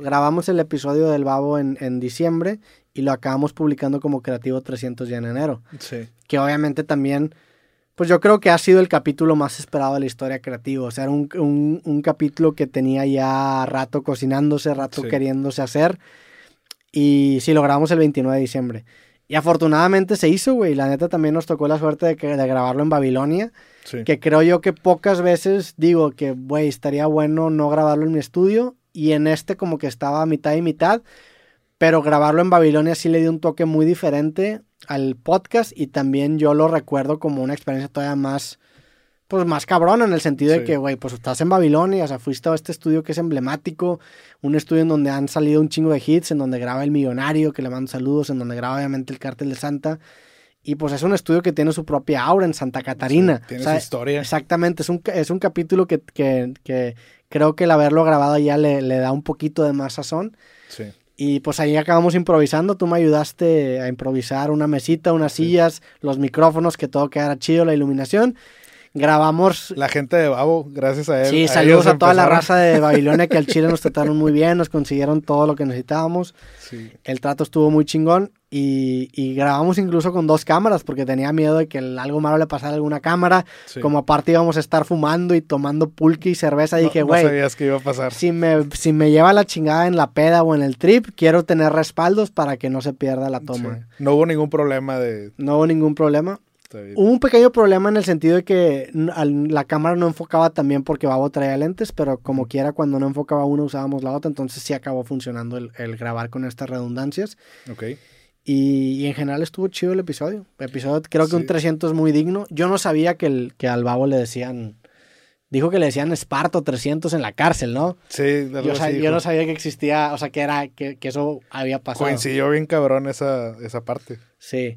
grabamos el episodio del babo en, en diciembre y lo acabamos publicando como Creativo 300 ya en enero. Sí. Que obviamente también, pues yo creo que ha sido el capítulo más esperado de la historia creativa. O sea, era un, un- un capítulo que tenía ya rato cocinándose, rato Sí. queriéndose hacer. Y sí, lo grabamos el 29 de diciembre. Y afortunadamente se hizo, güey. La neta también nos tocó la suerte de, que- de grabarlo en Babilonia. Sí. Que creo yo que pocas veces digo que, güey, estaría bueno no grabarlo en mi estudio. Y en este como que estaba a mitad y mitad. Pero grabarlo en Babilonia sí le dio un toque muy diferente al podcast. Y también yo lo recuerdo como una experiencia todavía más, pues más cabrona. En el sentido de que, güey, pues estás en Babilonia. O sea, fuiste a este estudio que es emblemático. Un estudio en donde han salido un chingo de hits. En donde graba El Millonario, que le mando saludos. En donde graba obviamente El Cártel de Santa. Y pues es un estudio que tiene su propia aura en Santa Catarina. Sí, tiene O sea, su historia. Exactamente, es un, es un capítulo que, que, que creo que el haberlo grabado ya le, le da un poquito de más sazón. Sí. Y pues ahí acabamos improvisando, tú me ayudaste a improvisar una mesita, unas sillas, los micrófonos, que todo quedara chido, la iluminación. Grabamos... La gente de Babo, gracias a él. Sí, a saludos a toda la raza de Babilonia que al Chile nos trataron muy bien, nos consiguieron todo lo que necesitábamos. Sí. El trato estuvo muy chingón y, y grabamos incluso con dos cámaras porque tenía miedo de que algo malo le pasara a alguna cámara. sí. Como aparte íbamos a estar fumando y tomando pulque y cerveza, No- dije, no güey, sabías que iba a pasar. si, me, si me lleva la chingada en la peda o en el trip, quiero tener respaldos para que no se pierda la toma. Sí. No hubo ningún problema de... No hubo ningún problema. Hubo un pequeño problema en el sentido de que la cámara no enfocaba también porque Babo traía lentes, pero como quiera cuando no enfocaba una usábamos la otra, entonces sí acabó funcionando el, el grabar con estas redundancias. Ok. Y, y en general estuvo chido el episodio. El episodio creo que un Sí. 300 muy digno. Yo no sabía que, el, que al Babo le decían... Dijo que le decían Esparto 300 en la cárcel, ¿no? Sí, algo Yo, así yo no sabía que existía, o sea, que era que, que eso había pasado. Coincidió bien cabrón esa, esa parte. Sí,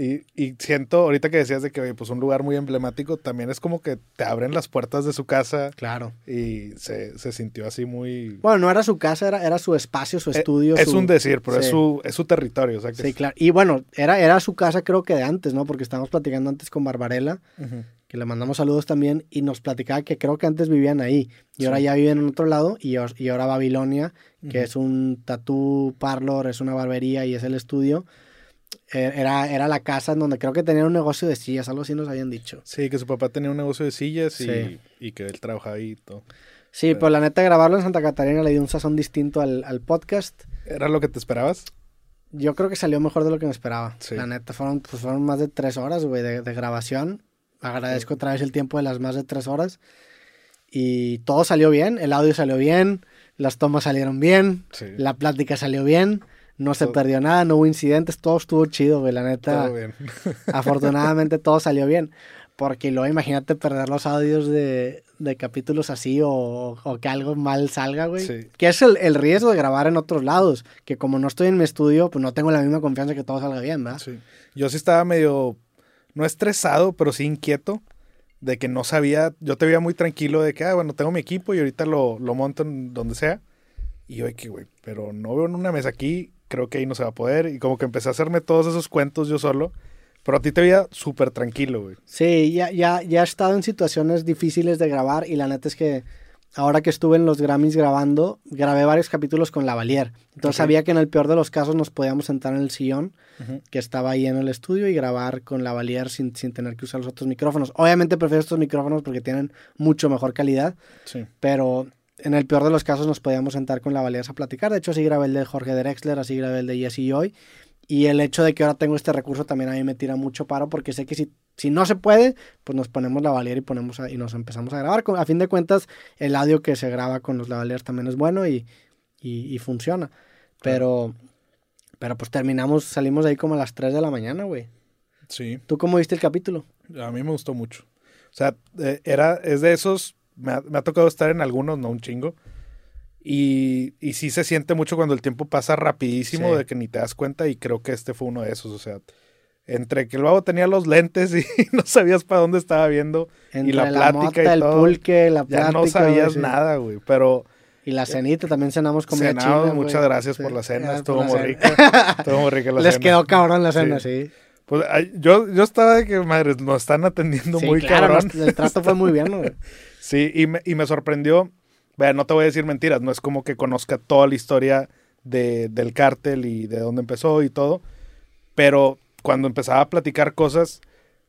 Y, y siento, ahorita que decías de que oye, pues un lugar muy emblemático, también es como que te abren las puertas de su casa claro. y se, se sintió así muy... Bueno, no era su casa, era, era su espacio, su Eh, estudio. es su- un decir, pero es, su, es su territorio. O sea que Sí, es- claro. Y bueno, era, era su casa creo que de antes, ¿no? Porque estábamos platicando antes con Barbarella, que le mandamos saludos también, y nos platicaba que creo que antes vivían ahí. Y ahora Sí. ya viven en otro lado, y, y ahora Babilonia, que es un tattoo parlor, es una barbería y es el estudio. Eh, Era, era la casa en donde creo que tenían un negocio de sillas, algo así nos habían dicho. Sí, que su papá tenía un negocio de sillas y, Sí. y que él trabajaba ahí y todo. Sí, pero la neta grabarlo en Santa Catarina le dio un sazón distinto al, al podcast. ¿Era lo que te esperabas? Yo creo que salió mejor de lo que me esperaba. Sí. La neta, fueron, pues, fueron más de tres horas, güey, de, de grabación. Agradezco otra vez el tiempo de las más de tres horas. Y todo salió bien, el audio salió bien, las tomas salieron bien, Sí. la plática salió bien, no se Todo- perdió nada, no hubo incidentes, todo estuvo chido, güey, la neta. Todo bien. Afortunadamente todo salió bien. Porque luego imagínate perder los audios de, de capítulos así o, o que algo mal salga, güey. Sí. Que es el, el riesgo de grabar en otros lados. Que como no estoy en mi estudio, pues no tengo la misma confianza que todo salga bien, ¿verdad? Sí. Yo sí estaba medio, no estresado, pero sí inquieto de que no sabía, yo te veía muy tranquilo de que, ah, bueno, tengo mi equipo y ahorita lo, lo monto en donde sea. Y yo que, güey, pero no veo en una mesa aquí, creo que ahí no se va a poder. Y como que empecé a hacerme todos esos cuentos yo solo. Pero a ti te veía súper tranquilo, güey. Sí, ya, ya, ya he estado en situaciones difíciles de grabar y la neta es que ahora que estuve en los Grammys grabando, grabé varios capítulos con Lavalier. Entonces Ok. sabía que en el peor de los casos nos podíamos sentar en el sillón Ujú. que estaba ahí en el estudio y grabar con Lavalier sin, sin tener que usar los otros micrófonos. Obviamente prefiero estos micrófonos porque tienen mucho mejor calidad, Sí. pero en el peor de los casos nos podíamos sentar con Lavalier a platicar. De hecho, así grabé el de Jorge Drexler, así grabé el de Jesse Joy. Y el hecho de que ahora tengo este recurso también a mí me tira mucho paro porque sé que si, si no se puede, pues nos ponemos Lavalier y, ponemos a- y nos empezamos a grabar. A fin de cuentas, el audio que se graba con los Lavaliers también es bueno y, y, y funciona. Pero, pero pues terminamos, salimos de ahí como a las 3 de la mañana, güey. Sí. ¿Tú cómo viste el capítulo? A mí me gustó mucho. O sea, eh, era, es de esos, me ha, me ha tocado estar en algunos, no un chingo. Y, y sí se siente mucho cuando el tiempo pasa rapidísimo Sí. de que ni te das cuenta y creo que este fue uno de esos. O sea, entre que el babo tenía los lentes y no sabías para dónde estaba viendo Entre la plática mota, y el todo, pulque, la ya plática. no sabías sí. nada, güey. Pero Y la cenita, también cenamos comida cenamos, china, muchas güey. gracias Sí. por la cena, Ah, estuvo la muy rica. Estuvo muy rica la Les cena. quedó cabrón la cena, sí. Pues, yo, yo estaba de que, madre, nos están atendiendo muy claro, cabrón. nos- el trato fue muy bien, güey. Sí, y me, y me sorprendió vea, no te voy a decir mentiras, no es como que conozca toda la historia de, del cártel y de dónde empezó y todo, pero cuando empezaba a platicar cosas,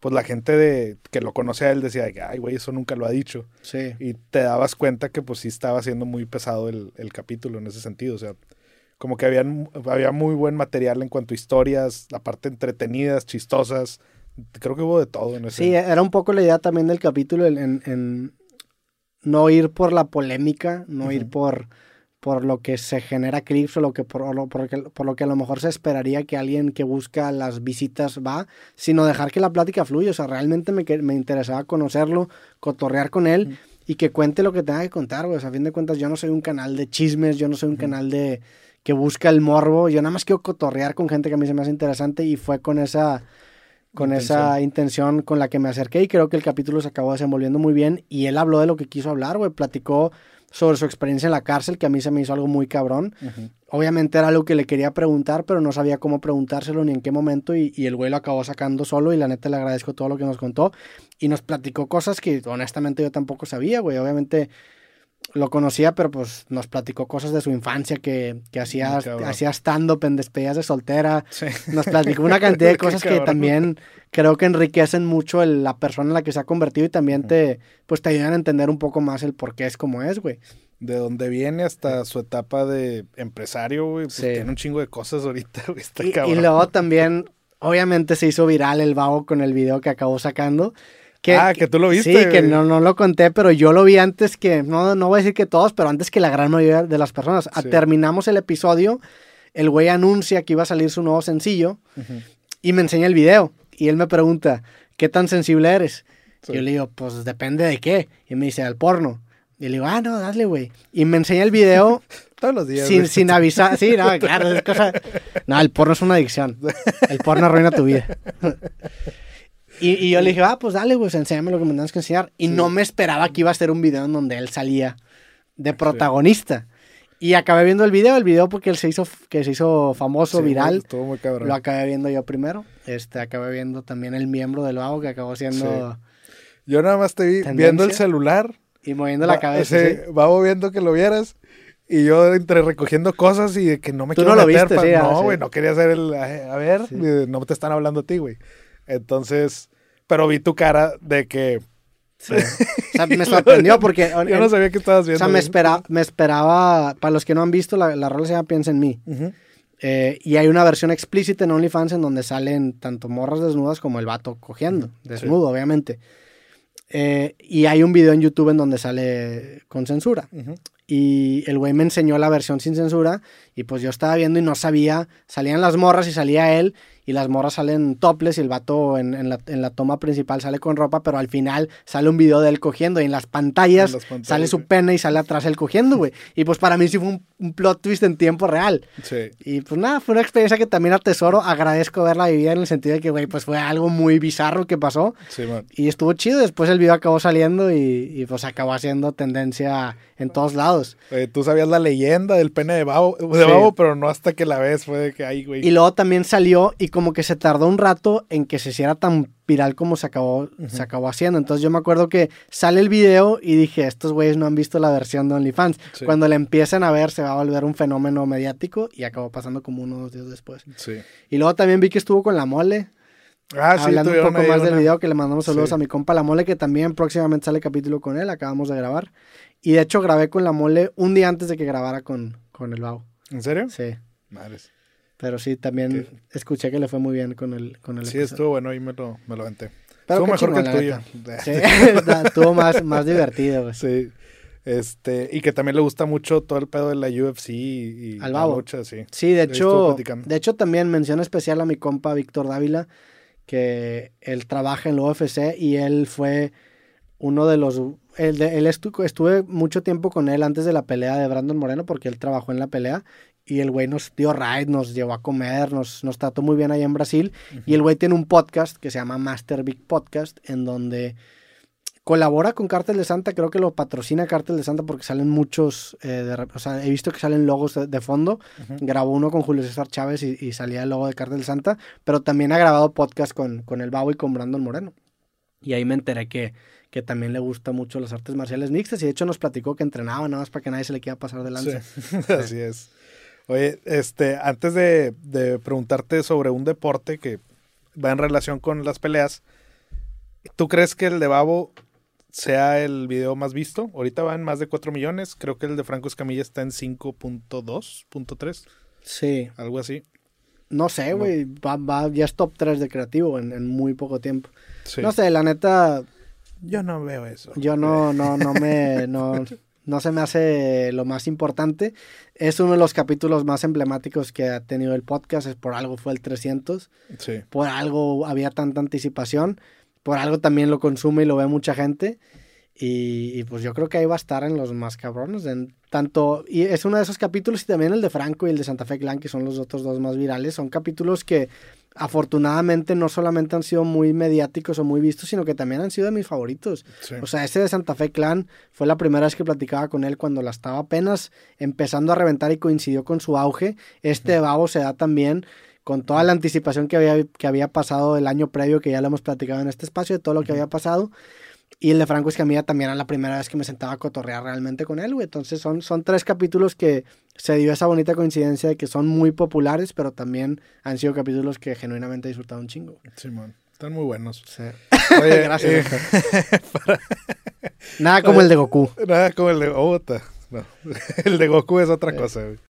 pues la gente de, que lo conoce a él decía, ay, güey, eso nunca lo ha dicho. Sí. Y te dabas cuenta que pues sí estaba siendo muy pesado el, el capítulo en ese sentido, o sea, como que habían, había muy buen material en cuanto a historias, aparte entretenidas, chistosas, creo que hubo de todo en ese. Sí, era un poco la idea también del capítulo en, en no ir por la polémica, no ir por, por lo que se genera clips o lo que por, lo, por, que- por lo que a lo mejor se esperaría que alguien que busca las visitas va, sino dejar que la plática fluya. O sea, realmente me, me interesaba conocerlo, cotorrear con él y que cuente lo que tenga que contar, güey. O sea, a fin de cuentas, yo no soy un canal de chismes, yo no soy un canal de que busca el morbo, yo nada más quiero cotorrear con gente que a mí se me hace interesante y fue con esa con esa intención con la que me acerqué y creo que el capítulo se acabó desenvolviendo muy bien y él habló de lo que quiso hablar, güey, platicó sobre su experiencia en la cárcel, que a mí se me hizo algo muy cabrón. Obviamente era algo que le quería preguntar, pero no sabía cómo preguntárselo ni en qué momento y, y el güey lo acabó sacando solo y la neta le agradezco todo lo que nos contó y nos platicó cosas que honestamente yo tampoco sabía, güey. Obviamente lo conocía, pero pues nos platicó cosas de su infancia que, que hacía, hacía stand-up en despedidas de soltera. Sí. Nos platicó una cantidad de cosas que también creo que enriquecen mucho el- la persona en la que se ha convertido y también Ujú. te, pues te ayudan a entender un poco más el por qué es como es, güey. De donde viene hasta su etapa de empresario, güey, pues Sí. tiene un chingo de cosas ahorita, güey, está Y, luego también, obviamente se hizo viral el vago con el video que acabó sacando. Que, Ah, que tú lo viste, Sí, que no, no lo conté, pero yo lo vi antes que, no, no voy a decir que todos, pero antes que la gran mayoría de las personas. A- Sí. Terminamos el episodio, el güey anuncia que iba a salir su nuevo sencillo Ujú. y me enseña el video. Y él me pregunta, ¿qué tan sensible eres? Sí. Yo le digo, pues depende de qué. Y me dice, al porno. Y le digo, ah, no, dale, güey. Y me enseña el video Todos los días. sin, sin avisar. Sí, no, claro, es cosa. No, el porno es una adicción. El porno arruina tu vida. Y, y yo le dije, ah, pues dale, güey, enséñame lo que me tienes que enseñar. Y Sí. no me esperaba que iba a ser un video en donde él salía de protagonista. Y acabé viendo el video, el video porque él se hizo, que se hizo famoso, Sí, viral. Estuvo muy cabrón. Lo acabé viendo yo primero. Este, acabé viendo también el miembro del vago que acabó siendo Yo nada más te vi ¿Tendencia? viendo el celular. y moviendo la va- cabeza. sí, ¿sí? Babo viendo que lo vieras. Y yo entre recogiendo cosas y de que no me Tú quiero no lo meter. viste, pa- sí, ah, no, sí. güey, no quería hacer el... A a ver, Sí. eh, no te están hablando a ti, güey. Entonces, pero vi tu cara de que... Sí. O sea, me sorprendió porque Yo no sabía que estabas o viendo. sea, me, espera, me esperaba, para los que no han visto, la, la rola se llama Piensa en mí. Ujú. Eh, y hay una versión explícita en OnlyFans en donde salen tanto morras desnudas como el vato cogiendo, desnudo, obviamente. Eh, y hay un video en YouTube en donde sale con censura. Ujú. Y el güey me enseñó la versión sin censura. Y pues yo estaba viendo y no sabía. Salían las morras y salía él. Y las morras salen topless y el vato en, en la, en la toma principal sale con ropa. Pero al final sale un video de él cogiendo. Y en las pantallas, En las pantallas, sale su pene y sale atrás él cogiendo, güey. Y pues para mí sí fue un, un plot twist en tiempo real. Sí. Y pues nada, fue una experiencia que también atesoro. Agradezco haberla vivido en el sentido de que, güey, pues fue algo muy bizarro que pasó. Sí, man. Y estuvo chido. Después el video acabó saliendo y, y, pues acabó haciendo tendencia en todos lados. Eh, tú sabías la leyenda del pene de Babo, de Sí. Babo, pero no hasta que la ves fue de que, ay, güey. Y luego también salió y como que se tardó un rato en que se hiciera tan viral como se acabó, se acabó haciendo. Entonces yo me acuerdo que sale el video y dije, estos güeyes no han visto la versión de OnlyFans. Sí. Cuando le empiecen a ver se va a volver un fenómeno mediático y acabó pasando como uno o dos días después. Sí. Y luego también vi que estuvo con la mole. Ah, sí, hablando un poco más del una- video que le mandamos saludos Sí. a mi compa La Mole, que también próximamente sale capítulo con él, acabamos de grabar. Y de hecho grabé con La Mole un día antes de que grabara con, con el Bau. ¿En serio? Sí, Madres. Pero sí, también escuché que le fue muy bien con el, con el Sí, episodio. estuvo bueno y me lo, me lo aventé. Pero estuvo mejor que el tuyo. Sí, estuvo más, más divertido. güey. Sí. Este, y que también le gusta mucho todo el pedo de la UFC y, y Al la lucha, sí. Sí, de Ahí hecho, de hecho también mención especial a mi compa Víctor Dávila, que él trabaja en la UFC y él fue uno de los... Él, él estu- estuve mucho tiempo con él antes de la pelea de Brandon Moreno porque él trabajó en la pelea y el güey nos dio ride, nos llevó a comer, nos, nos trató muy bien allá en Brasil y el güey tiene un podcast que se llama Master Big Podcast en donde colabora con Cártel de Santa, creo que lo patrocina Cártel de Santa porque salen muchos, eh, de o sea, he visto que salen logos de, de fondo, grabó uno con Julio César Chávez y, y salía el logo de Cártel de Santa, pero también ha grabado podcast con, con el Babo y con Brandon Moreno. Y ahí me enteré que, que que también le gusta mucho las artes marciales mixtas y de hecho nos platicó que entrenaba nada más para que nadie se le quiera pasar de lanza. Sí, así es. Oye, este, antes de, de preguntarte sobre un deporte que va en relación con las peleas, ¿tú crees que el de Babo sea el video más visto? Ahorita va en más de 4 millones, creo que el de Franco Escamilla está en 5.2, Sí. algo así. No sé, güey, va, va- ya es top 3 de creativo en, en muy poco tiempo. Sí. No sé, la neta, Yo no veo eso. yo no, no, no me, no, no se me hace lo más importante. Es uno de los capítulos más emblemáticos que ha tenido el podcast, es por algo fue el 300, Sí. por algo había tanta anticipación, por algo también lo consume y lo ve mucha gente. Y, y, pues yo creo que ahí va a estar en los más cabrones. En tanto, y es uno de esos capítulos, y también el de Franco y el de Santa Fe Clan, que son los otros dos más virales. Son capítulos que afortunadamente no solamente han sido muy mediáticos o muy vistos, sino que también han sido de mis favoritos. sí. O sea, ese de Santa Fe Clan fue la primera vez que platicaba con él cuando la estaba apenas empezando a reventar y coincidió con su auge. Este de Babo se da también con toda la anticipación que había, que había pasado el año previo, que ya lo hemos platicado en este espacio, de todo lo que había pasado. Y el de Franco Escamilla también era la primera vez que me sentaba a cotorrear realmente con él, güey. Entonces son, son tres capítulos que se dio esa bonita coincidencia de que son muy populares, pero también han sido capítulos que genuinamente he disfrutado un chingo. Simón. Están muy buenos. Sí. Oye, Gracias. eh, Héctor. Nada como el de Goku. nada como el de Obota. No. El de Goku es otra Eh. cosa, güey.